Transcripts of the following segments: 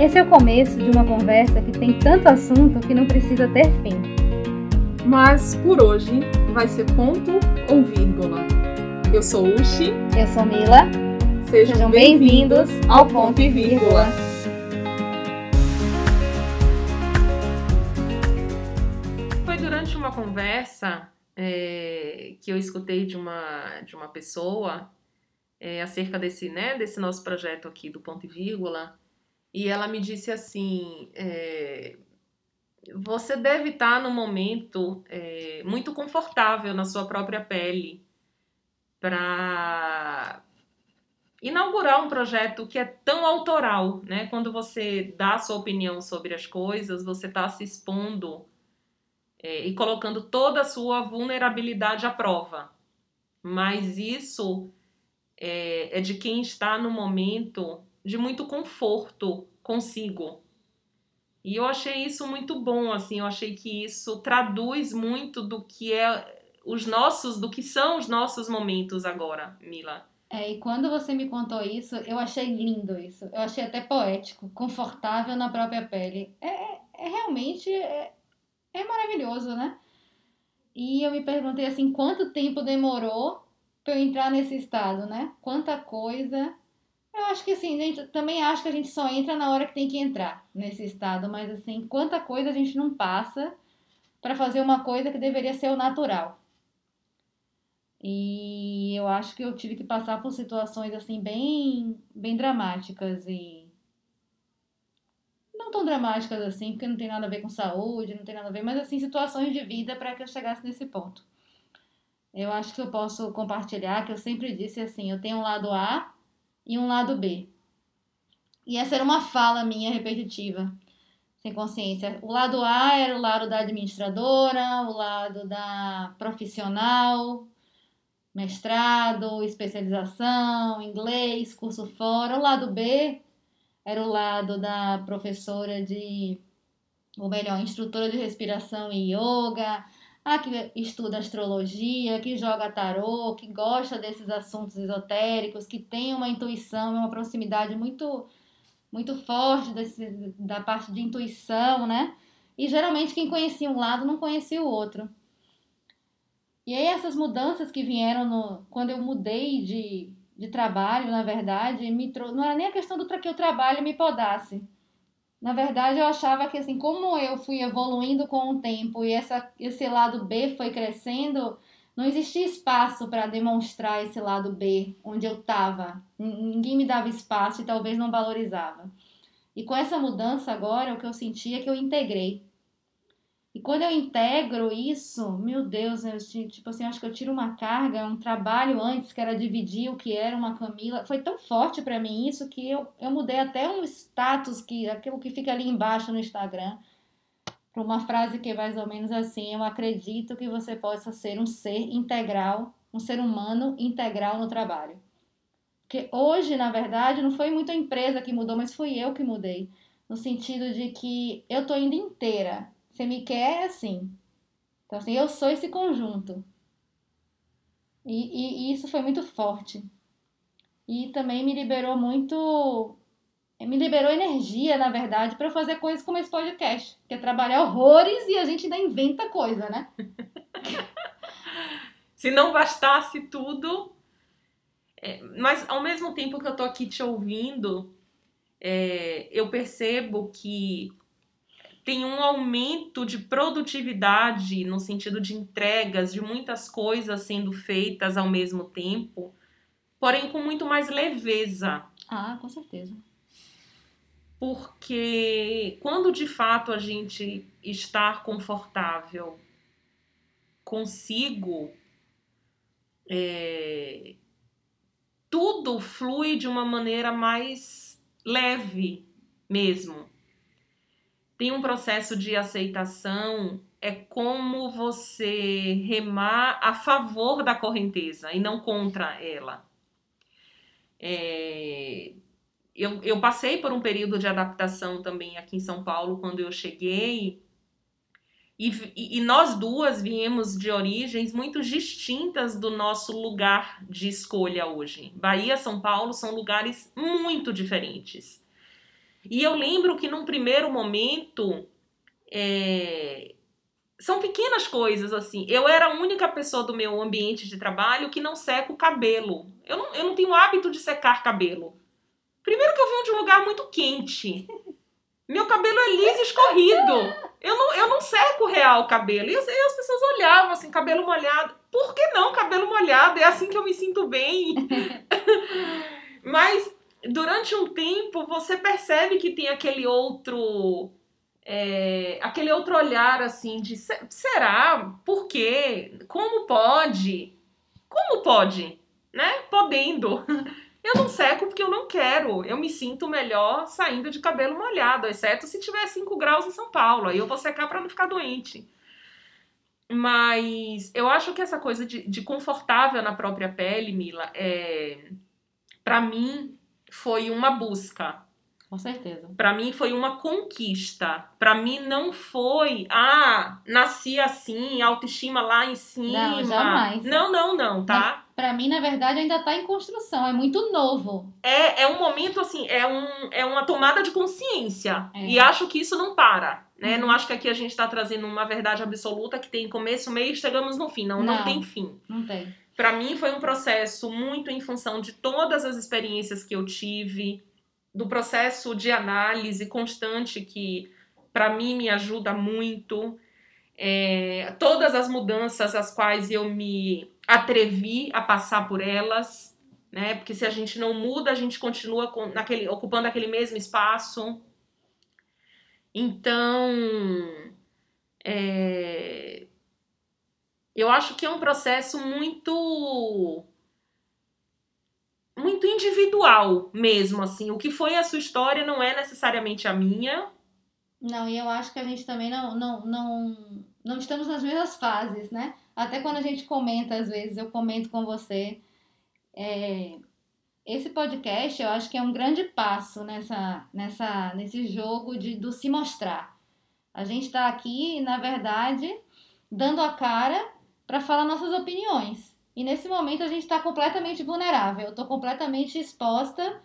Esse é o começo de uma conversa que tem tanto assunto que não precisa ter fim. Mas por hoje vai ser ponto ou vírgula. Eu sou Uchi. Eu sou Mila. Sejam, Sejam bem-vindos ao Ponto e Vírgula. Foi durante uma conversa é, que eu escutei de uma, de uma pessoa é, acerca desse, né, desse nosso projeto aqui do Ponto e Vírgula, e ela me disse assim: é, você deve estar no momento é, muito confortável na sua própria pele para inaugurar um projeto que é tão autoral, né? Quando você dá a sua opinião sobre as coisas, você está se expondo é, e colocando toda a sua vulnerabilidade à prova. Mas isso é, é de quem está no momento de muito conforto consigo. E eu achei isso muito bom, assim, eu achei que isso traduz muito do que é os nossos, do que são os nossos momentos agora, Mila. É, e quando você me contou isso, eu achei lindo isso. Eu achei até poético, confortável na própria pele. É, é, é realmente é, é maravilhoso, né? E eu me perguntei assim, quanto tempo demorou para eu entrar nesse estado, né? Quanta coisa. Eu acho que assim, gente, também acho que a gente só entra na hora que tem que entrar nesse estado, mas assim, quanta coisa a gente não passa para fazer uma coisa que deveria ser o natural. E eu acho que eu tive que passar por situações assim bem, bem dramáticas e não tão dramáticas assim, porque não tem nada a ver com saúde, não tem nada a ver, mas assim situações de vida para que eu chegasse nesse ponto. Eu acho que eu posso compartilhar que eu sempre disse assim, eu tenho um lado A e um lado B. E essa era uma fala minha repetitiva, sem consciência. O lado A era o lado da administradora, o lado da profissional, mestrado, especialização, inglês, curso fora. O lado B era o lado da professora de, ou melhor, instrutora de respiração e yoga, a que estuda astrologia, que joga tarô, que gosta desses assuntos esotéricos, que tem uma intuição, uma proximidade muito muito forte desse, da parte de intuição, né? E geralmente quem conhecia um lado não conhecia o outro. E aí essas mudanças que vieram no, quando eu mudei de, de trabalho, na verdade, me trou não era nem a questão do que o trabalho me podasse. Na verdade, eu achava que assim, como eu fui evoluindo com o tempo e essa, esse lado B foi crescendo, não existia espaço para demonstrar esse lado B, onde eu estava. Ninguém me dava espaço e talvez não valorizava. E com essa mudança agora, o que eu sentia é que eu integrei. E quando eu integro isso, meu Deus, eu, tipo assim, acho que eu tiro uma carga, um trabalho antes que era dividir o que era uma Camila. Foi tão forte para mim isso que eu, eu mudei até um status, que aquilo que fica ali embaixo no Instagram, para uma frase que é mais ou menos assim: Eu acredito que você possa ser um ser integral, um ser humano integral no trabalho. Porque hoje, na verdade, não foi muito a empresa que mudou, mas fui eu que mudei. No sentido de que eu tô indo inteira você me quer assim. Então, assim, eu sou esse conjunto. E, e, e isso foi muito forte. E também me liberou muito. Me liberou energia, na verdade, para fazer coisas como esse podcast. Que é trabalhar horrores e a gente ainda inventa coisa, né? Se não bastasse tudo. É, mas ao mesmo tempo que eu tô aqui te ouvindo, é, eu percebo que tem um aumento de produtividade no sentido de entregas, de muitas coisas sendo feitas ao mesmo tempo, porém com muito mais leveza. Ah, com certeza. Porque quando de fato a gente está confortável consigo, é, tudo flui de uma maneira mais leve mesmo tem um processo de aceitação, é como você remar a favor da correnteza e não contra ela. É, eu, eu passei por um período de adaptação também aqui em São Paulo quando eu cheguei. E, e, nós duas viemos de origens muito distintas do nosso lugar de escolha hoje. Bahia, São Paulo são lugares muito diferentes. E eu lembro que num primeiro momento é, são pequenas coisas assim. Eu era a única pessoa do meu ambiente de trabalho que não seca o cabelo. Eu não, eu não tenho hábito de secar cabelo. Primeiro que eu venho de um lugar muito quente. Meu cabelo é liso e escorrido. Eu não, eu não seco real o cabelo. E, as pessoas olhavam assim, cabelo molhado. Por que não cabelo molhado? É assim que eu me sinto bem. Mas durante um tempo você percebe que tem aquele outro. É, aquele outro olhar assim de será? Por quê? Como pode? Como pode? Né? Podendo. Eu não seco porque eu não quero. Eu me sinto melhor saindo de cabelo molhado, exceto se tiver 5 graus em São Paulo. Aí eu vou secar para não ficar doente. Mas eu acho que essa coisa de, de confortável na própria pele, Mila, é, para mim foi uma busca. Com certeza. Para mim foi uma conquista. Para mim não foi, ah, nasci assim, autoestima lá em cima. Não, jamais. Não, não, não, tá? Para mim, na verdade, ainda tá em construção, é muito novo. É, é um momento assim, é, um, é uma tomada de consciência. É. E acho que isso não para. Né? Uhum. Não acho que aqui a gente está trazendo uma verdade absoluta que tem começo, meio e chegamos no fim. Não, não, não tem fim. Não tem. Para mim foi um processo muito em função de todas as experiências que eu tive, do processo de análise constante que para mim me ajuda muito. É, todas as mudanças às quais eu me atrevi a passar por elas, né? Porque se a gente não muda, a gente continua com, naquele, ocupando aquele mesmo espaço. Então, é, eu acho que é um processo muito muito individual mesmo, assim. O que foi a sua história não é necessariamente a minha. Não, e eu acho que a gente também não, não, não, não estamos nas mesmas fases, né? Até quando a gente comenta, às vezes, eu comento com você. É, esse podcast, eu acho que é um grande passo nessa, nessa, nesse jogo de, do se mostrar. A gente está aqui, na verdade, dando a cara para falar nossas opiniões. E nesse momento a gente está completamente vulnerável. Eu estou completamente exposta,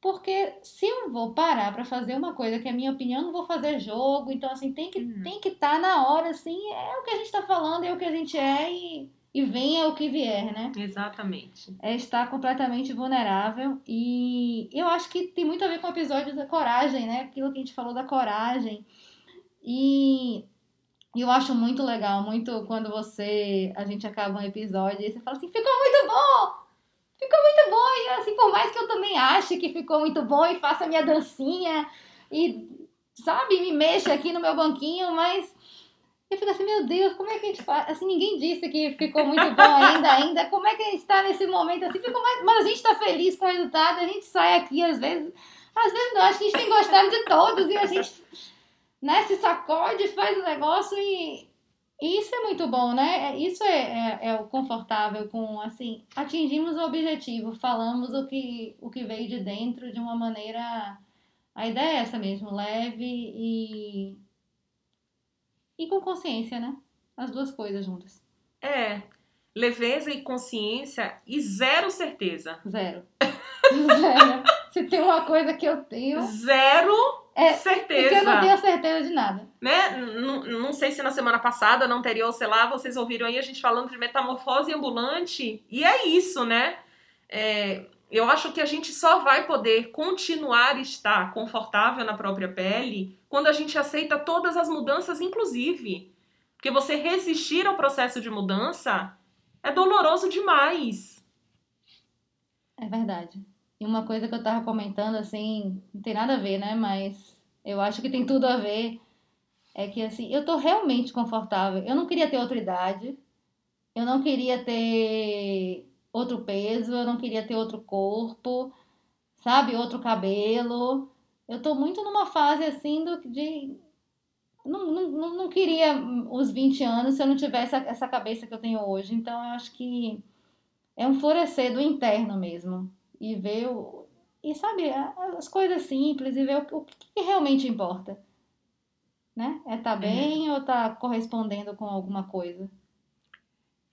porque se eu vou parar para fazer uma coisa que é minha opinião, não vou fazer jogo. Então, assim, tem que uhum. tem que estar tá na hora, assim, é o que a gente está falando, é o que a gente é e, e venha o que vier, né? Exatamente. É estar completamente vulnerável. E eu acho que tem muito a ver com o episódio da coragem, né? Aquilo que a gente falou da coragem. E e eu acho muito legal, muito quando você. A gente acaba um episódio e você fala assim, ficou muito bom! Ficou muito bom! E assim, por mais que eu também ache que ficou muito bom e faça minha dancinha e, sabe, me mexa aqui no meu banquinho, mas eu fico assim, meu Deus, como é que a gente faz? Assim, ninguém disse que ficou muito bom ainda, ainda. Como é que a gente tá nesse momento assim? Ficou mais... Mas a gente tá feliz com o resultado, a gente sai aqui às vezes. Às vezes não, acho que a gente tem gostado de todos e a gente né, se sacode, faz o negócio e, e isso é muito bom, né? É, isso é, é, é, o confortável com, assim, atingimos o objetivo, falamos o que, o que veio de dentro de uma maneira. A ideia é essa mesmo, leve e. e com consciência, né? As duas coisas juntas. É. Leveza e consciência e zero certeza. Zero. zero. Se tem uma coisa que eu tenho. Zero é, certeza. Porque eu não tenho certeza de nada. Né? Não, não sei se na semana passada, na anterior, sei lá, vocês ouviram aí a gente falando de metamorfose ambulante. E é isso, né? É, eu acho que a gente só vai poder continuar estar confortável na própria pele quando a gente aceita todas as mudanças, inclusive. Porque você resistir ao processo de mudança é doloroso demais. É verdade. E uma coisa que eu tava comentando, assim, não tem nada a ver, né? Mas eu acho que tem tudo a ver. É que, assim, eu tô realmente confortável. Eu não queria ter outra idade. Eu não queria ter outro peso. Eu não queria ter outro corpo. Sabe? Outro cabelo. Eu tô muito numa fase, assim, do, de. Não, não, não queria os 20 anos se eu não tivesse essa cabeça que eu tenho hoje. Então, eu acho que é um florescer do interno mesmo e ver o, e sabe as coisas simples e ver o, o que realmente importa, né? É tá bem é. ou tá correspondendo com alguma coisa?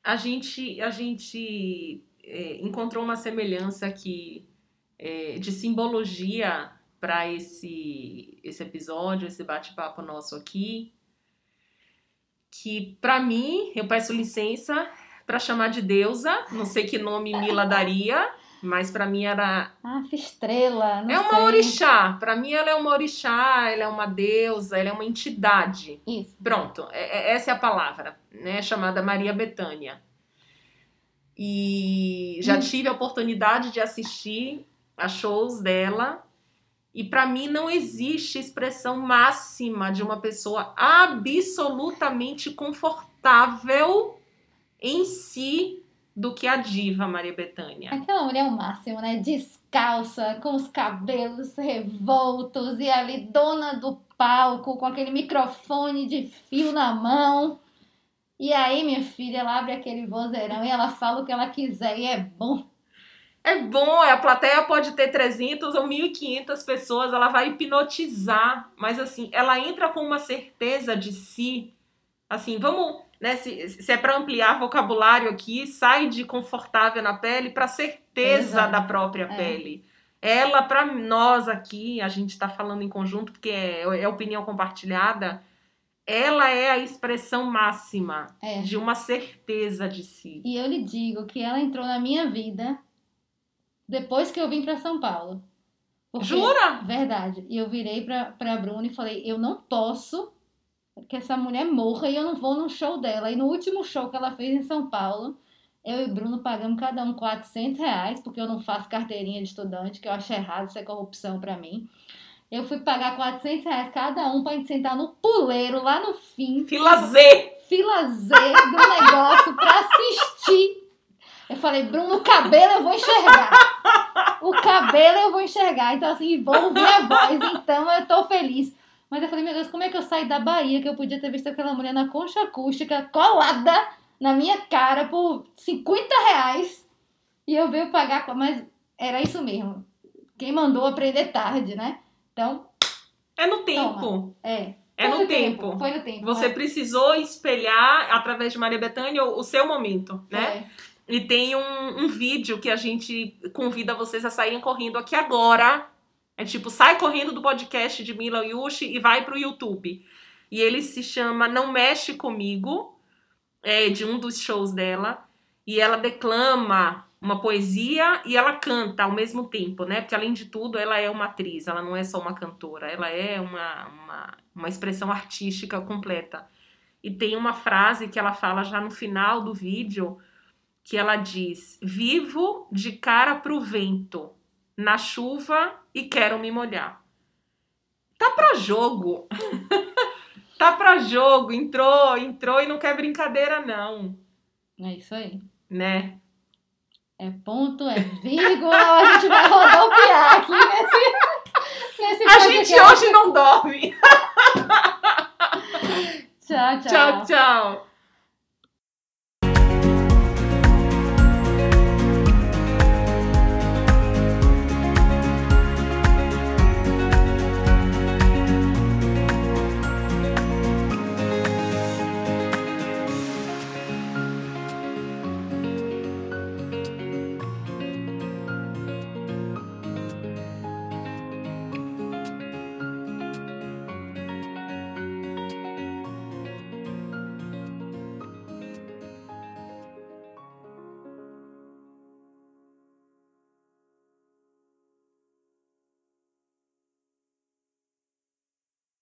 A gente a gente é, encontrou uma semelhança aqui é, de simbologia para esse esse episódio, esse bate-papo nosso aqui, que para mim, eu peço licença para chamar de deusa, não sei que nome Mila daria, mas para mim era Ah, estrela, não é uma sei. orixá. Para mim ela é uma orixá, ela é uma deusa, ela é uma entidade. Isso. Pronto, é- é- essa é a palavra, né? Chamada Maria Bethânia. E já Hum. tive a oportunidade de assistir a shows dela. E para mim não existe expressão máxima de uma pessoa absolutamente confortável em si do que a diva Maria Bethânia. Aquela mulher é o máximo, né? Descalça, com os cabelos revoltos e ali, dona do palco, com aquele microfone de fio na mão. E aí, minha filha, ela abre aquele vozeirão e ela fala o que ela quiser e é bom. É bom, a plateia pode ter 300 ou 1.500 pessoas, ela vai hipnotizar, mas assim, ela entra com uma certeza de si. Assim, vamos, né, se, se é para ampliar vocabulário aqui, sai de confortável na pele para certeza Exato. da própria É. pele. Ela, para nós aqui, a gente está falando em conjunto, porque é, é opinião compartilhada, ela é a expressão máxima É. de uma certeza de si. E eu lhe digo que ela entrou na minha vida depois que eu vim para São Paulo. Porque- Jura? Verdade. E eu virei pra, pra Bruna e falei: eu não posso que essa mulher morra e eu não vou no show dela. E no último show que ela fez em São Paulo, eu e Bruno pagamos cada um 400 reais, porque eu não faço carteirinha de estudante, que eu acho errado, isso é corrupção pra mim. Eu fui pagar 400 reais cada um pra gente sentar no puleiro lá no fim, Fila Z! fila Z do negócio pra assistir. Eu falei, Bruno, o cabelo eu vou enxergar. O cabelo eu vou enxergar. Então, assim, vou ouvir a voz. Então, eu tô feliz. Mas eu falei, meu Deus, como é que eu saí da Bahia, que eu podia ter visto aquela mulher na concha acústica, colada na minha cara por 50 reais. E eu veio pagar, mas era isso mesmo. Quem mandou aprender tarde, né? Então, É no tempo. é. É Foi no tempo. Foi no tempo. Você né? precisou espelhar, através de Maria Bethânia, o seu momento, né? Foi. E tem um, um vídeo que a gente convida vocês a saírem correndo aqui agora. É tipo, sai correndo do podcast de Mila Yushi e vai pro YouTube. E ele se chama Não Mexe Comigo, é de um dos shows dela. E ela declama uma poesia e ela canta ao mesmo tempo, né? Porque além de tudo, ela é uma atriz, ela não é só uma cantora, ela é uma, uma, uma expressão artística completa. E tem uma frase que ela fala já no final do vídeo, que ela diz: Vivo de cara pro vento, na chuva e quero me molhar. Tá pra jogo. tá pra jogo, entrou, entrou e não quer brincadeira não, É isso aí. né? É ponto, é vírgula, a gente vai rodopiar aqui nesse, nesse A gente hoje não dorme. Tchau, tchau. Tchau, tchau.